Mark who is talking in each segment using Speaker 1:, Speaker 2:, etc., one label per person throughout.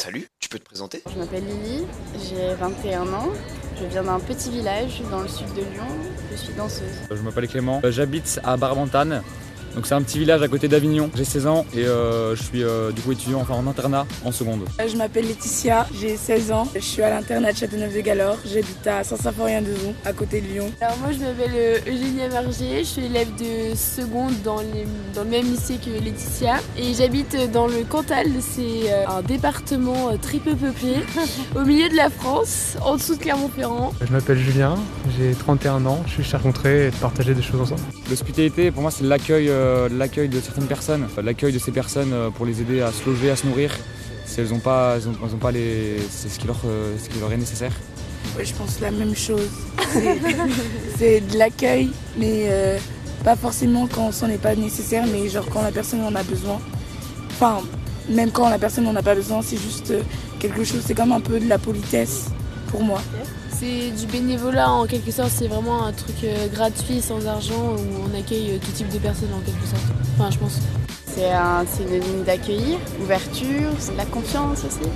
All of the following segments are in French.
Speaker 1: Salut, tu peux te présenter?
Speaker 2: Je m'appelle Lily, j'ai 21 ans. Je viens d'un petit village dans le sud de Lyon. Je suis danseuse.
Speaker 3: Je m'appelle Clément, Euh, j'habite à Barbantane. Donc c'est un petit village à côté d'Avignon. J'ai 16 ans et euh, je suis euh, du coup étudiant enfin en internat en seconde.
Speaker 4: Je m'appelle Laetitia, j'ai 16 ans, je suis à l'internat de Châteauneuf-de-Galore, j'habite à Saint-Symphorien-de-Zon, à côté de Lyon.
Speaker 5: Alors moi je m'appelle euh, Eugénie Amargier, je suis élève de seconde dans, les- dans le même lycée que Laetitia et j'habite dans le Cantal, c'est euh, un département euh, très peu peuplé au milieu de la France, en dessous de Clermont-Ferrand.
Speaker 6: Je m'appelle Julien, j'ai 31 ans, je suis cher rencontrer et de partager des choses ensemble.
Speaker 3: L'hospitalité pour moi c'est l'accueil euh, l'accueil de certaines personnes, l'accueil de ces personnes euh, pour les aider à se loger, à se nourrir. Si elles ont pas, elles pas les, c'est ce qui leur, euh, ce est nécessaire.
Speaker 4: Ouais, je pense la même chose. C'est- de l'accueil, mais euh, pas forcément quand c'en est pas nécessaire, mais genre quand la personne en a besoin. Enfin, même quand la personne n'en a pas besoin, c'est juste euh, quelque chose, c'est comme un peu de la politesse pour moi.
Speaker 5: C'est du bénévolat en quelque sorte, c'est vraiment un truc euh, gratuit, sans argent, où on accueille euh, tout type de personnes en quelque sorte. Enfin je pense.
Speaker 2: C'est un, ligne d'accueillir, ouverture, c'est de la confiance aussi.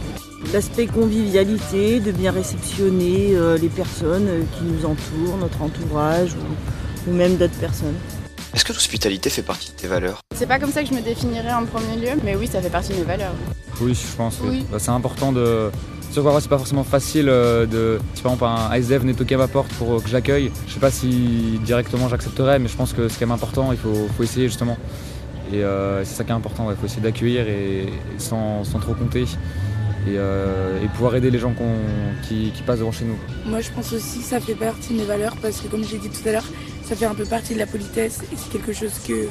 Speaker 7: L'aspect convivialité, de bien réceptionner euh, les personnes qui nous entourent, notre entourage ou, ou même d'autres personnes.
Speaker 1: Est-ce que l'hospitalité fait partie de tes valeurs?
Speaker 2: C'est pas comme ça que je me définirais en premier lieu, mais oui, ça fait partie de mes valeurs.
Speaker 3: Oui, je pense. oui.
Speaker 5: Oui.
Speaker 3: Bah, c'est important de. Parfois, c'est pas forcément facile euh, de. Si par exemple un ASDF venait toquer à ma porte pour euh, que j'accueille, je sais pas si directement j'accepterais, mais je pense que c'est quand même important. Il faut, essayer justement. Et euh, c'est ça qui est important. Il faut essayer d'accueillir et, sans, sans trop compter. Et, pouvoir aider les gens qui, qui passent devant chez nous.
Speaker 4: Moi, je pense aussi que ça fait partie de mes valeurs parce que, comme j'ai dit tout à l'heure, ça fait un peu partie de la politesse et c'est quelque chose que,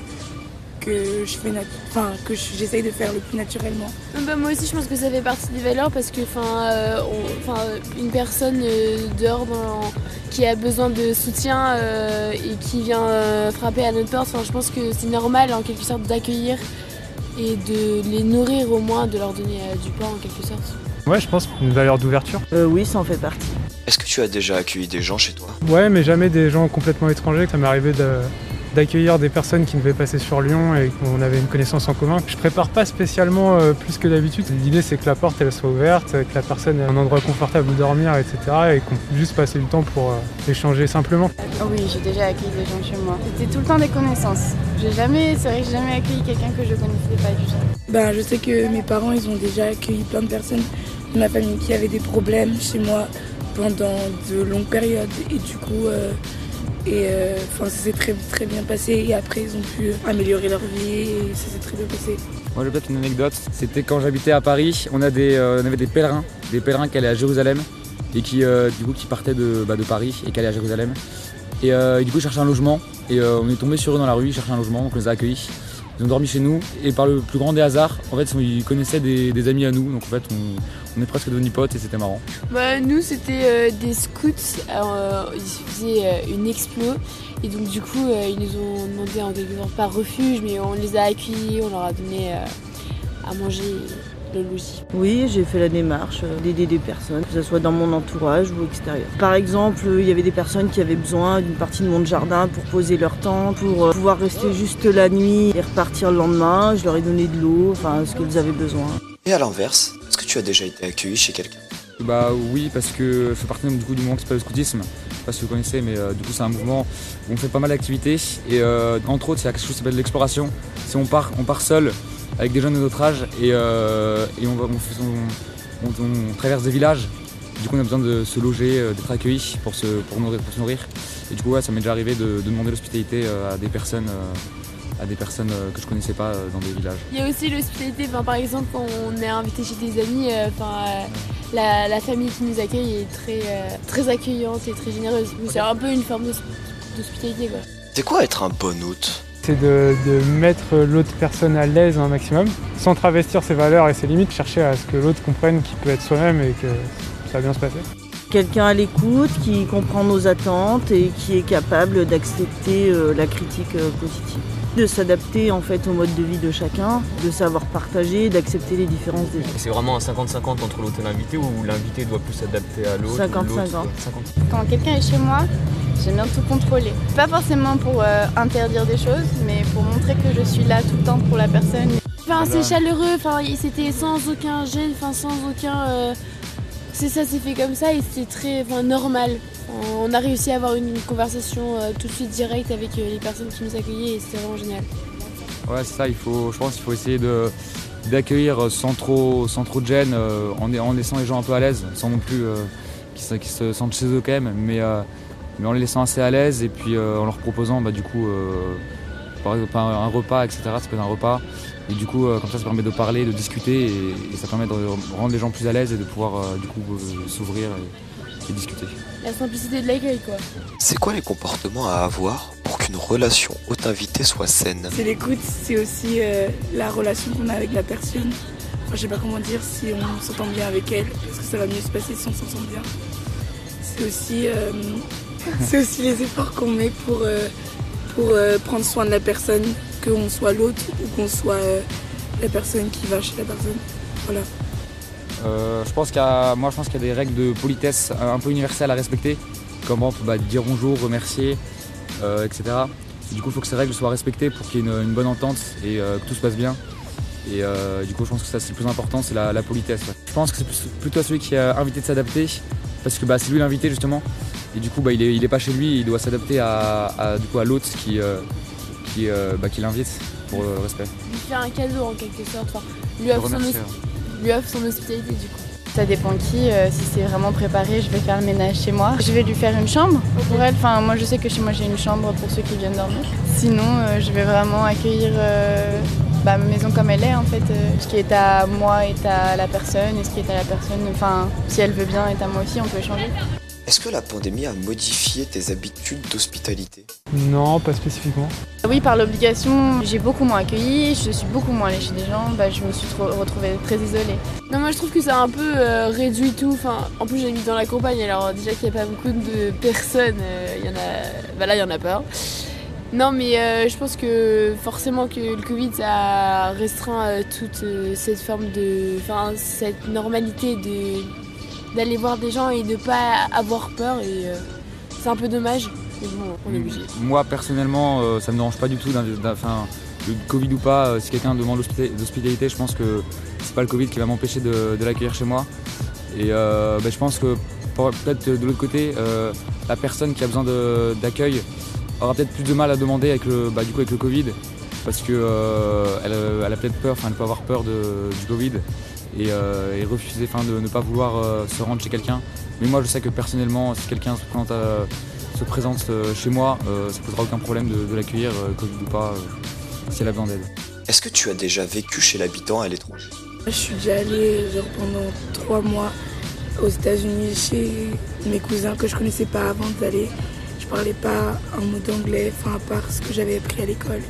Speaker 4: que je fais, nat- enfin, que je- j'essaye de faire le plus naturellement.
Speaker 5: Euh, bah, moi aussi je pense que ça fait partie des valeurs parce que enfin euh, une personne euh, dehors dans- qui a besoin de soutien euh, et qui vient euh, frapper à notre porte, enfin, je pense que c'est normal en quelque sorte d'accueillir et de les nourrir au moins, de leur donner euh, du pain en quelque sorte.
Speaker 6: Ouais, je pense une valeur d'ouverture.
Speaker 7: Euh, oui, ça en fait partie.
Speaker 1: Est-ce que tu as déjà accueilli des gens chez toi?
Speaker 6: Ouais, mais jamais des gens complètement étrangers. Ça m'est arrivé de- d'accueillir des personnes qui devaient passer sur Lyon et qu'on avait une connaissance en commun. Je prépare pas spécialement euh, plus que d'habitude. L'idée c'est que la porte elle soit ouverte, que la personne ait un endroit confortable où dormir, etc. et qu'on puisse juste passer du temps pour euh, échanger simplement.
Speaker 2: Ah oui, j'ai déjà accueilli des gens chez moi. C'était tout le temps des connaissances. J'ai jamais, c'est vrai que j'ai jamais accueilli quelqu'un que je connaissais pas du tout.
Speaker 4: Ben, je sais que mes parents, ils ont déjà accueilli plein de personnes de ma famille qui avaient des problèmes chez moi pendant de longues périodes. Et du coup, euh, et, euh, enfin, ça s'est très, très bien passé. Et après, ils ont pu améliorer leur vie et ça s'est très bien passé.
Speaker 3: Moi j'ai peut-être une anecdote. C'était quand j'habitais à Paris, on, euh, avait des pèlerins, des pèlerins qui allaient à Jérusalem et qui euh, du coup qui partaient de, bah, de Paris et qui allaient à Jérusalem. Et, euh, et du coup ils cherchaient un logement et euh, on est tombé sur eux dans la rue, ils cherchaient un logement, donc on les a accueillis. Ils ont dormi chez nous et par le plus grand des hasards, en fait ils connaissaient des, amis à nous, donc en fait on, est presque devenus potes et c'était marrant.
Speaker 5: Bah, nous c'était euh, des scouts, euh, ils faisaient euh, une explo et donc du coup ils nous ont demandé en quelque sorte pas refuge mais on les a accueillis, on leur a donné à manger
Speaker 7: Oui, j'ai fait la démarche euh, d'aider des personnes, que ce soit dans mon entourage ou extérieur. Par exemple, euh, il y avait des personnes qui avaient besoin d'une partie de mon jardin pour poser leur temps, pour euh, pouvoir rester juste la nuit et repartir le lendemain. Je leur ai donné de l'eau, enfin ce qu'elles avaient besoin.
Speaker 1: Et à l'inverse, est-ce que tu as déjà été accueilli chez quelqu'un?
Speaker 3: Bah oui, parce que je fais partie du, coup, du mouvement qui s'appelle le scoutisme. Je sais pas si vous connaissez, mais euh, du coup c'est un mouvement où on fait pas mal d'activités. Et euh, entre autres, il y a quelque chose qui s'appelle l'exploration. C'est on part, on part seul avec des jeunes de notre âge et, euh, et on, va, on, fait- on- on- on traverse des villages. Du coup, on a besoin de se loger, euh, d'être accueillis pour se, pour, nourrir, pour se nourrir. Et du coup, ouais, ça m'est déjà arrivé de, de demander l'hospitalité euh, à des personnes, euh, à des personnes que je connaissais pas dans des villages.
Speaker 5: Il y a aussi l'hospitalité, enfin, par exemple quand on est invité chez des amis, euh, enfin, euh, la, la famille qui nous accueille est très, euh, très accueillante et très généreuse. C'est un peu une forme d'hosp- d'hospitalité quoi.
Speaker 1: C'est quoi être un bon hôte?
Speaker 6: C'est de, de mettre l'autre personne à l'aise un maximum, sans travestir ses valeurs et ses limites, chercher à ce que l'autre comprenne qu'il peut être soi-même et que ça va bien se passer.
Speaker 7: Quelqu'un à l'écoute, qui comprend nos attentes et qui est capable d'accepter euh, la critique euh, positive. De s'adapter en fait au mode de vie de chacun, de savoir partager, d'accepter les différences des autres.
Speaker 8: C'est vraiment un 50-50 entre l'hôte et l'invité ou l'invité doit plus s'adapter à l'autre
Speaker 7: 50-50.
Speaker 8: ou l'autre doit- 50.
Speaker 2: Quand quelqu'un est chez moi, j'aime bien tout contrôler. Pas forcément pour euh, interdire des choses, mais pour montrer que je suis là tout le temps pour la personne.
Speaker 5: Enfin,
Speaker 3: Voilà.
Speaker 5: c'est chaleureux, enfin, c'était sans aucun gêne, enfin, sans aucun. euh, c'est ça, c'est fait comme ça et c'était très normal. On a réussi à avoir une conversation euh, tout de suite directe avec euh, les personnes qui nous accueillaient et c'était vraiment génial.
Speaker 3: Ouais, c'est ça, il faut, je pense qu'il faut essayer d'accueillir sans trop, sans trop de gêne, euh, en, laissant les gens un peu à l'aise, sans non plus qu'ils se, sentent chez eux quand même, mais, mais en les laissant assez à l'aise et puis en leur proposant bah, du coup par exemple un, un repas, etc. Ça peut être un repas. Et du coup, euh, comme ça, ça permet de parler, de discuter et, et ça permet de rendre les gens plus à l'aise et de pouvoir euh, du coup euh, s'ouvrir et, et discuter.
Speaker 5: La simplicité de l'accueil, quoi.
Speaker 1: C'est quoi les comportements à avoir pour qu'une relation haute invitée soit saine?
Speaker 4: C'est l'écoute, c'est aussi euh, la relation qu'on a avec la personne. Enfin, je sais pas comment dire si on s'entend bien avec elle, parce que ça va mieux se passer si on s'entend bien? C'est aussi, euh, c'est aussi les efforts qu'on met pour, euh, pour euh, prendre soin de la personne, qu'on soit l'autre ou qu'on soit euh, la personne qui va chez la personne. Voilà.
Speaker 3: Euh, je pense qu'il y a, moi, je pense qu'il y a des règles de politesse un peu universelles à respecter, comme bah, dire bonjour, remercier, etc. Et du coup, il faut que ces règles soient respectées pour qu'il y ait une, bonne entente et que tout se passe bien. Et du coup, je pense que ça, c'est le plus important, c'est la, politesse. Je pense que c'est plutôt à celui qui a invité de s'adapter, parce que bah, c'est lui l'invité justement. Et du coup, bah, il, est, il est pas chez lui, il doit s'adapter à, à, du coup, à l'autre qui, euh, qui, euh, bah, qui l'invite pour le respect.
Speaker 5: Lui faire un cadeau en quelque sorte, enfin, lui offre, son, hos- lui offre son hospitalité du coup.
Speaker 2: Ça dépend qui. euh, si c'est vraiment préparé, je vais faire le ménage chez moi. Je vais lui faire une chambre pour elle. Enfin, moi, je sais que chez moi, j'ai une chambre pour ceux qui viennent dormir. Sinon, euh, je vais vraiment accueillir euh, bah, ma maison comme elle est, en fait. Euh, ce qui est à moi est à la personne, et ce qui est à la personne, enfin, si elle veut bien, est à moi aussi, on peut échanger.
Speaker 1: Est-ce que la pandémie a modifié tes habitudes d'hospitalité?
Speaker 6: Non, pas spécifiquement.
Speaker 2: Oui, par l'obligation, j'ai beaucoup moins accueilli, je suis beaucoup moins allée chez des gens, bah, je me suis trop- retrouvée très isolée.
Speaker 5: Non, moi je trouve que ça a un peu euh, réduit tout. Enfin, en plus, j'habite dans la campagne, alors déjà qu'il n'y a pas beaucoup de personnes, euh, il y en a. Bah là, il y en a pas. Non, mais euh, je pense que forcément que le Covid a restreint euh, toute euh, cette forme de. Enfin, cette normalité de d'aller voir des gens et de pas avoir peur. Et euh, c'est un peu dommage. Mais bon, on est obligé.
Speaker 3: Moi personnellement, euh, ça me dérange pas du tout. Enfin, le Covid ou pas, si quelqu'un demande l'hospita- l'hospitalité, je pense que c'est pas le Covid qui va m'empêcher de, de l'accueillir chez moi. Et ben, je pense que peut-être de l'autre côté, la personne qui a besoin d'accueil aura peut-être plus de mal à demander avec le, bah, du coup, avec le Covid, parce que euh, elle, elle a peut-être peur, enfin elle peut avoir peur de- du Covid et, euh, et refuser, enfin de ne pas vouloir euh, se rendre chez quelqu'un. Mais moi je sais que personnellement, si quelqu'un se présente à se présente euh, chez moi, euh, ça posera aucun problème de, de l'accueillir, euh, Covid ou pas, euh, si elle a besoin d'aide.
Speaker 1: Est-ce que tu as déjà vécu chez l'habitant à l'étranger?
Speaker 4: Je suis déjà allée genre, pendant trois mois aux États-Unis chez mes cousins que je connaissais pas avant d'aller. Je parlais pas un mot d'anglais, enfin à part ce que j'avais appris à l'école.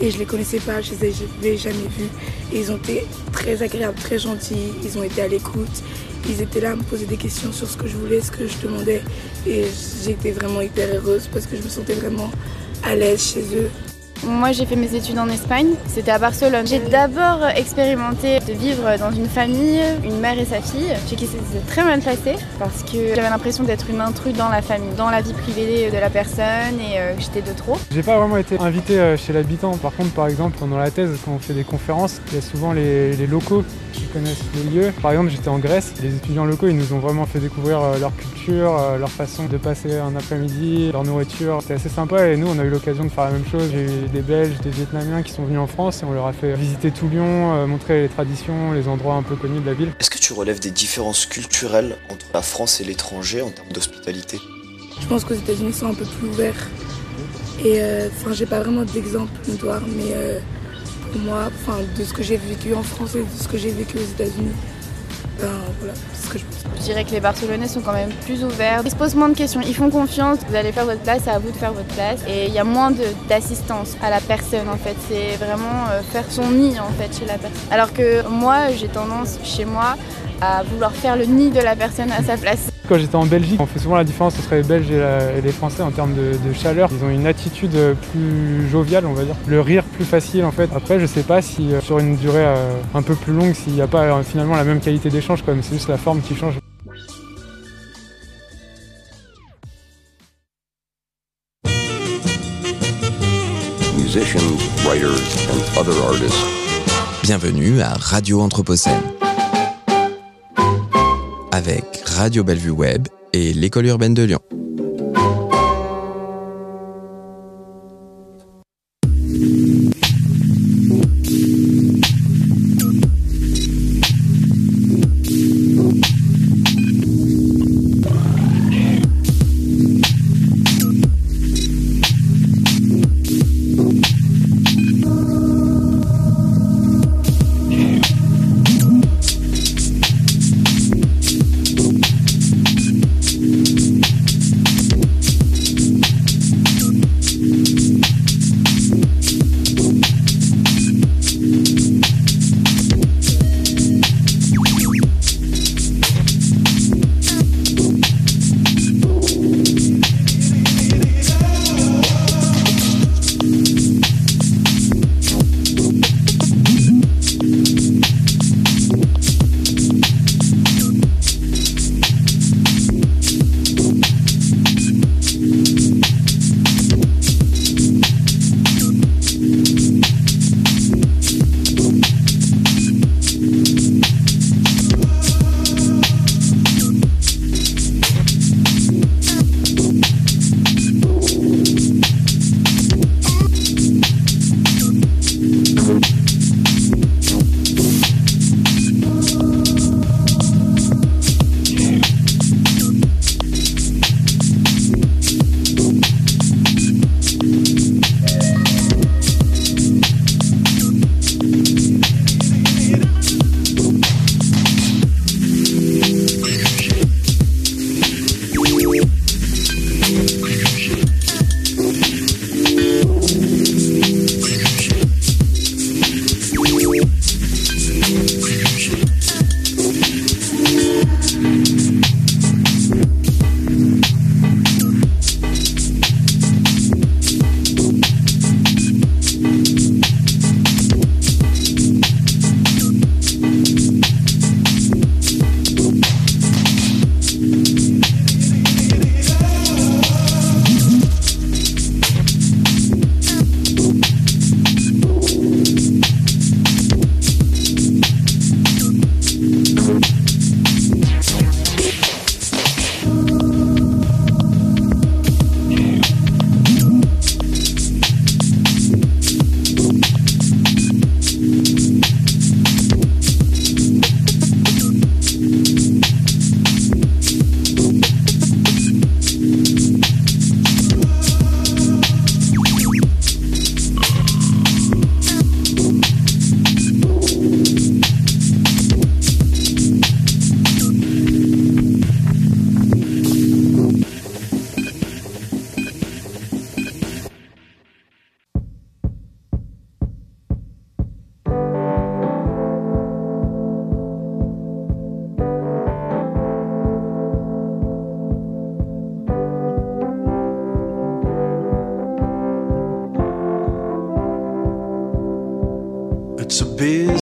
Speaker 4: Et je les connaissais pas, je les avais jamais vus. Et ils ont été très agréables, très gentils, ils ont été à l'écoute. Ils étaient là à me poser des questions sur ce que je voulais, ce que je demandais. Et j'étais vraiment hyper heureuse parce que je me sentais vraiment à l'aise chez eux.
Speaker 2: Moi, j'ai fait mes études en Espagne, c'était à Barcelone. J'ai d'abord expérimenté de vivre dans une famille, une mère et sa fille, chez qui c'était très mal passé parce que j'avais l'impression d'être une intruse dans la famille, dans la vie privée de la personne et euh, j'étais de trop.
Speaker 6: J'ai pas vraiment été invité euh, chez l'habitant. Par contre, par exemple, pendant la thèse, quand on fait des conférences, il y a souvent les, locaux qui connaissent les lieux. Par exemple, j'étais en Grèce, les étudiants locaux, ils nous ont vraiment fait découvrir euh, leur culture, euh, leur façon de passer un après-midi, leur nourriture. C'était assez sympa et nous, on a eu l'occasion de faire la même chose. Des Belges, des Vietnamiens qui sont venus en France et on leur a fait visiter tout Lyon, euh, montrer les traditions, les endroits un peu connus de la ville.
Speaker 1: Est-ce que tu relèves des différences culturelles entre la France et l'étranger en termes d'hospitalité?
Speaker 4: Je pense qu'aux États-Unis, ils sont un peu plus ouverts. Et euh, enfin, j'ai pas vraiment d'exemple notoire, mais euh, pour moi, enfin, de ce que j'ai vécu en France et de ce que j'ai vécu aux États-Unis, ben voilà, c'est ce que je pense.
Speaker 2: Je dirais que les Barcelonais sont quand même plus ouverts. Ils se posent moins de questions, ils font confiance. Vous allez faire votre place, c'est à vous de faire votre place. Et il y a moins d'assistance à la personne en fait. C'est vraiment euh, faire son nid en fait chez la personne. Alors que moi, j'ai tendance chez moi à vouloir faire le nid de la personne à sa place.
Speaker 6: Quand j'étais en Belgique, on fait souvent la différence entre les Belges et, la- et les Français en termes de, de chaleur. Ils ont une attitude plus joviale, on va dire. Le rire plus facile en fait. Après, je sais pas si euh, sur une durée euh, un peu plus longue, s'il n'y a pas euh, finalement la même qualité d'échange, quoi. Mais c'est juste la forme qui change.
Speaker 9: musicians, writers, and other artists
Speaker 10: Bienvenue à Radio Anthropocène. Avec Radio Bellevue Web et l'École urbaine de Lyon.